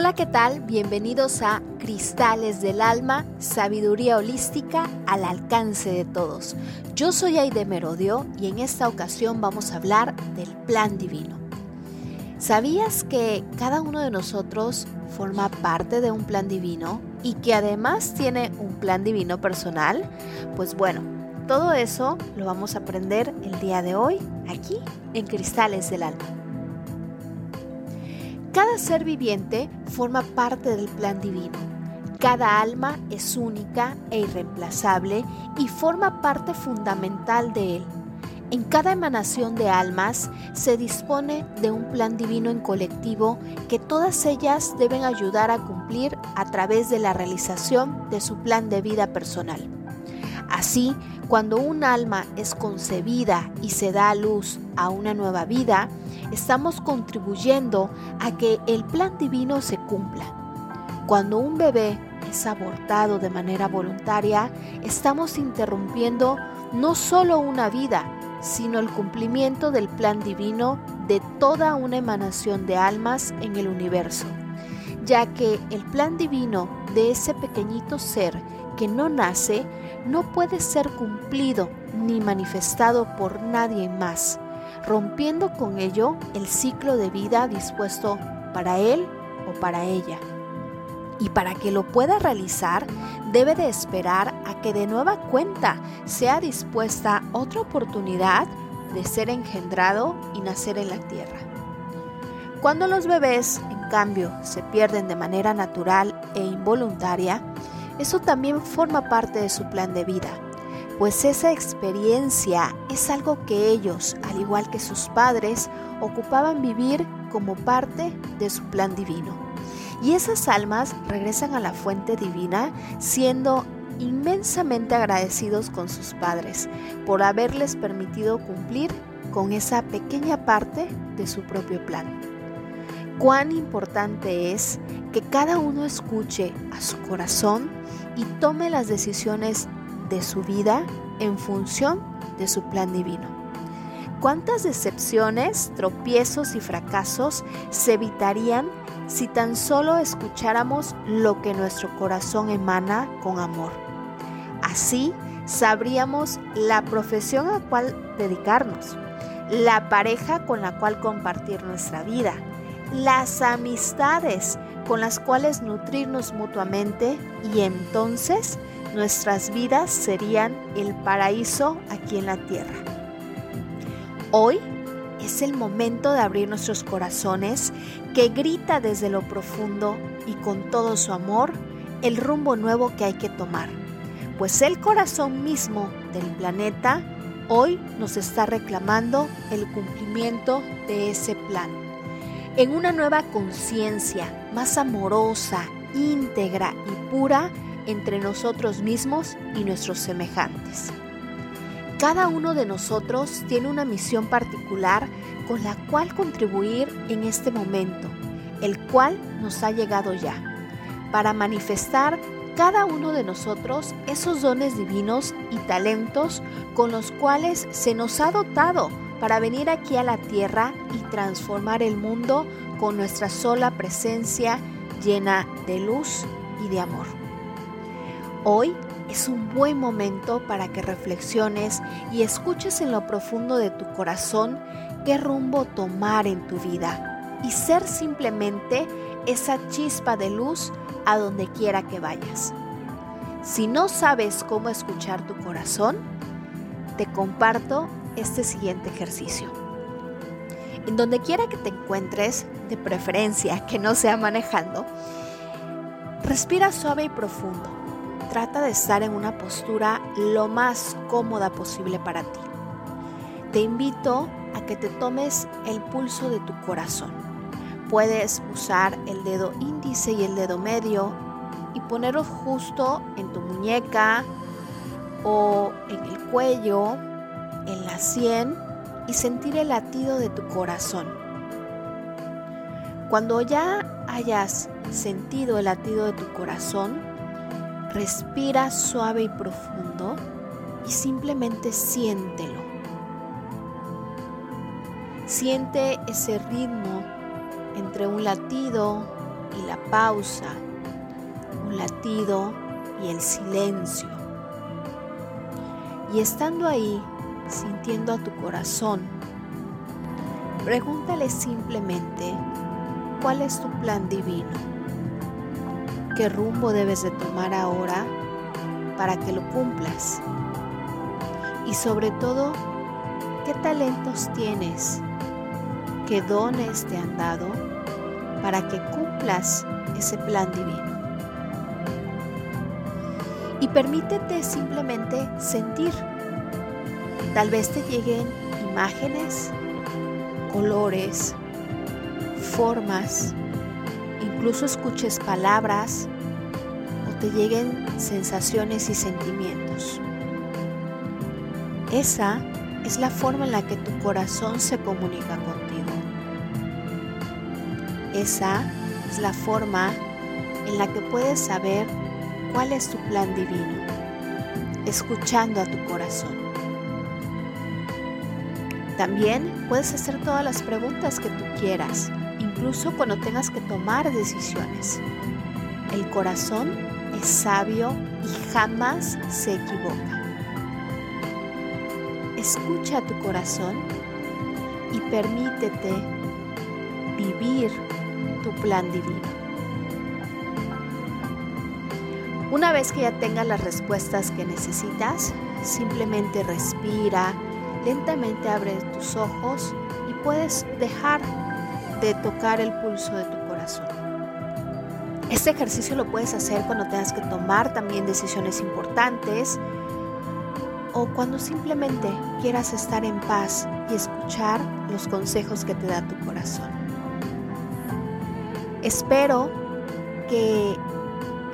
Hola, ¿qué tal? Bienvenidos a Cristales del Alma, Sabiduría Holística al alcance de todos. Yo soy Aide Merodio y en esta ocasión vamos a hablar del plan divino. ¿Sabías que cada uno de nosotros forma parte de un plan divino y que además tiene un plan divino personal? Pues bueno, todo eso lo vamos a aprender el día de hoy aquí en Cristales del Alma. Cada ser viviente forma parte del plan divino. Cada alma es única e irreemplazable y forma parte fundamental de él. En cada emanación de almas se dispone de un plan divino en colectivo que todas ellas deben ayudar a cumplir a través de la realización de su plan de vida personal. Así, cuando un alma es concebida y se da a luz a una nueva vida, estamos contribuyendo a que el plan divino se cumpla. Cuando un bebé es abortado de manera voluntaria, estamos interrumpiendo no solo una vida, sino el cumplimiento del plan divino de toda una emanación de almas en el universo, ya que el plan divino de ese pequeñito ser que no nace no puede ser cumplido ni manifestado por nadie más, rompiendo con ello el ciclo de vida dispuesto para él o para ella. Y para que lo pueda realizar, debe de esperar a que de nueva cuenta sea dispuesta otra oportunidad de ser engendrado y nacer en la tierra. Cuando los bebés, en cambio, se pierden de manera natural e involuntaria, eso también forma parte de su plan de vida, pues esa experiencia es algo que ellos, al igual que sus padres, ocupaban vivir como parte de su plan divino. Y esas almas regresan a la fuente divina siendo inmensamente agradecidos con sus padres por haberles permitido cumplir con esa pequeña parte de su propio plan. Cuán importante es que cada uno escuche a su corazón y tome las decisiones de su vida en función de su plan divino. ¿Cuántas decepciones, tropiezos y fracasos se evitarían si tan solo escucháramos lo que nuestro corazón emana con amor? Así sabríamos la profesión a cual dedicarnos, la pareja con la cual compartir nuestra vida, las amistades con las cuales nutrirnos mutuamente y entonces nuestras vidas serían el paraíso aquí en la tierra. Hoy es el momento de abrir nuestros corazones que grita desde lo profundo y con todo su amor el rumbo nuevo que hay que tomar, pues el corazón mismo del planeta hoy nos está reclamando el cumplimiento de ese plan en una nueva conciencia más amorosa, íntegra y pura entre nosotros mismos y nuestros semejantes. Cada uno de nosotros tiene una misión particular con la cual contribuir en este momento, el cual nos ha llegado ya, para manifestar cada uno de nosotros esos dones divinos y talentos con los cuales se nos ha dotado para venir aquí a la tierra y transformar el mundo con nuestra sola presencia llena de luz y de amor. Hoy es un buen momento para que reflexiones y escuches en lo profundo de tu corazón qué rumbo tomar en tu vida y ser simplemente esa chispa de luz a donde quiera que vayas. Si no sabes cómo escuchar tu corazón, te comparto este siguiente ejercicio. En donde quiera que te encuentres, de preferencia que no sea manejando, respira suave y profundo. Trata de estar en una postura lo más cómoda posible para ti. Te invito a que te tomes el pulso de tu corazón. Puedes usar el dedo índice y el dedo medio y ponerlo justo en tu muñeca o en el cuello en la sien y sentir el latido de tu corazón. Cuando ya hayas sentido el latido de tu corazón, respira suave y profundo y simplemente siéntelo. Siente ese ritmo entre un latido y la pausa, un latido y el silencio. Y estando ahí, sintiendo a tu corazón, pregúntale simplemente cuál es tu plan divino, qué rumbo debes de tomar ahora para que lo cumplas y sobre todo, qué talentos tienes, qué dones te han dado para que cumplas ese plan divino. Y permítete simplemente sentir. Tal vez te lleguen imágenes, colores, formas, incluso escuches palabras o te lleguen sensaciones y sentimientos. Esa es la forma en la que tu corazón se comunica contigo. Esa es la forma en la que puedes saber cuál es tu plan divino, escuchando a tu corazón. También puedes hacer todas las preguntas que tú quieras, incluso cuando tengas que tomar decisiones. El corazón es sabio y jamás se equivoca. Escucha a tu corazón y permítete vivir tu plan divino. Una vez que ya tengas las respuestas que necesitas, simplemente respira, lentamente abre tus ojos y puedes dejar de tocar el pulso de tu corazón. Este ejercicio lo puedes hacer cuando tengas que tomar también decisiones importantes o cuando simplemente quieras estar en paz y escuchar los consejos que te da tu corazón. Espero que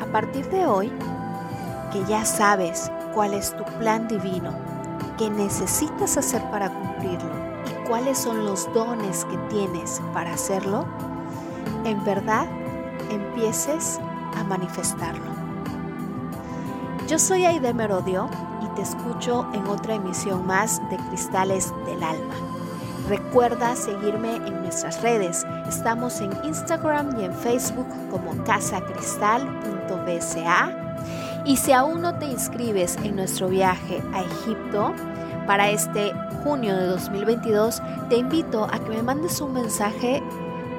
a partir de hoy, que ya sabes cuál es tu plan divino, que necesitas hacer para cumplirlo cuáles son los dones que tienes para hacerlo, en verdad empieces a manifestarlo. Yo soy Aide Merodio y te escucho en otra emisión más de Cristales del Alma. Recuerda seguirme en nuestras redes. Estamos en Instagram y en Facebook como casacristal.bca. Y si aún no te inscribes en nuestro viaje a Egipto para este junio de 2022, te invito a que me mandes un mensaje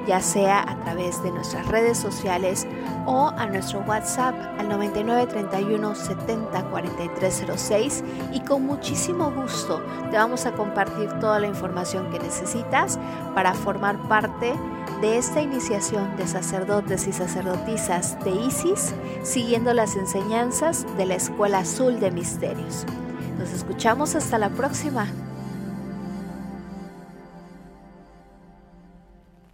ya sea a través de nuestras redes sociales o a nuestro WhatsApp al 9931 70 4306 y con muchísimo gusto te vamos a compartir toda la información que necesitas para formar parte de esta iniciación de sacerdotes y sacerdotisas de ISIS siguiendo las enseñanzas de la Escuela Azul de Misterios. Nos escuchamos hasta la próxima.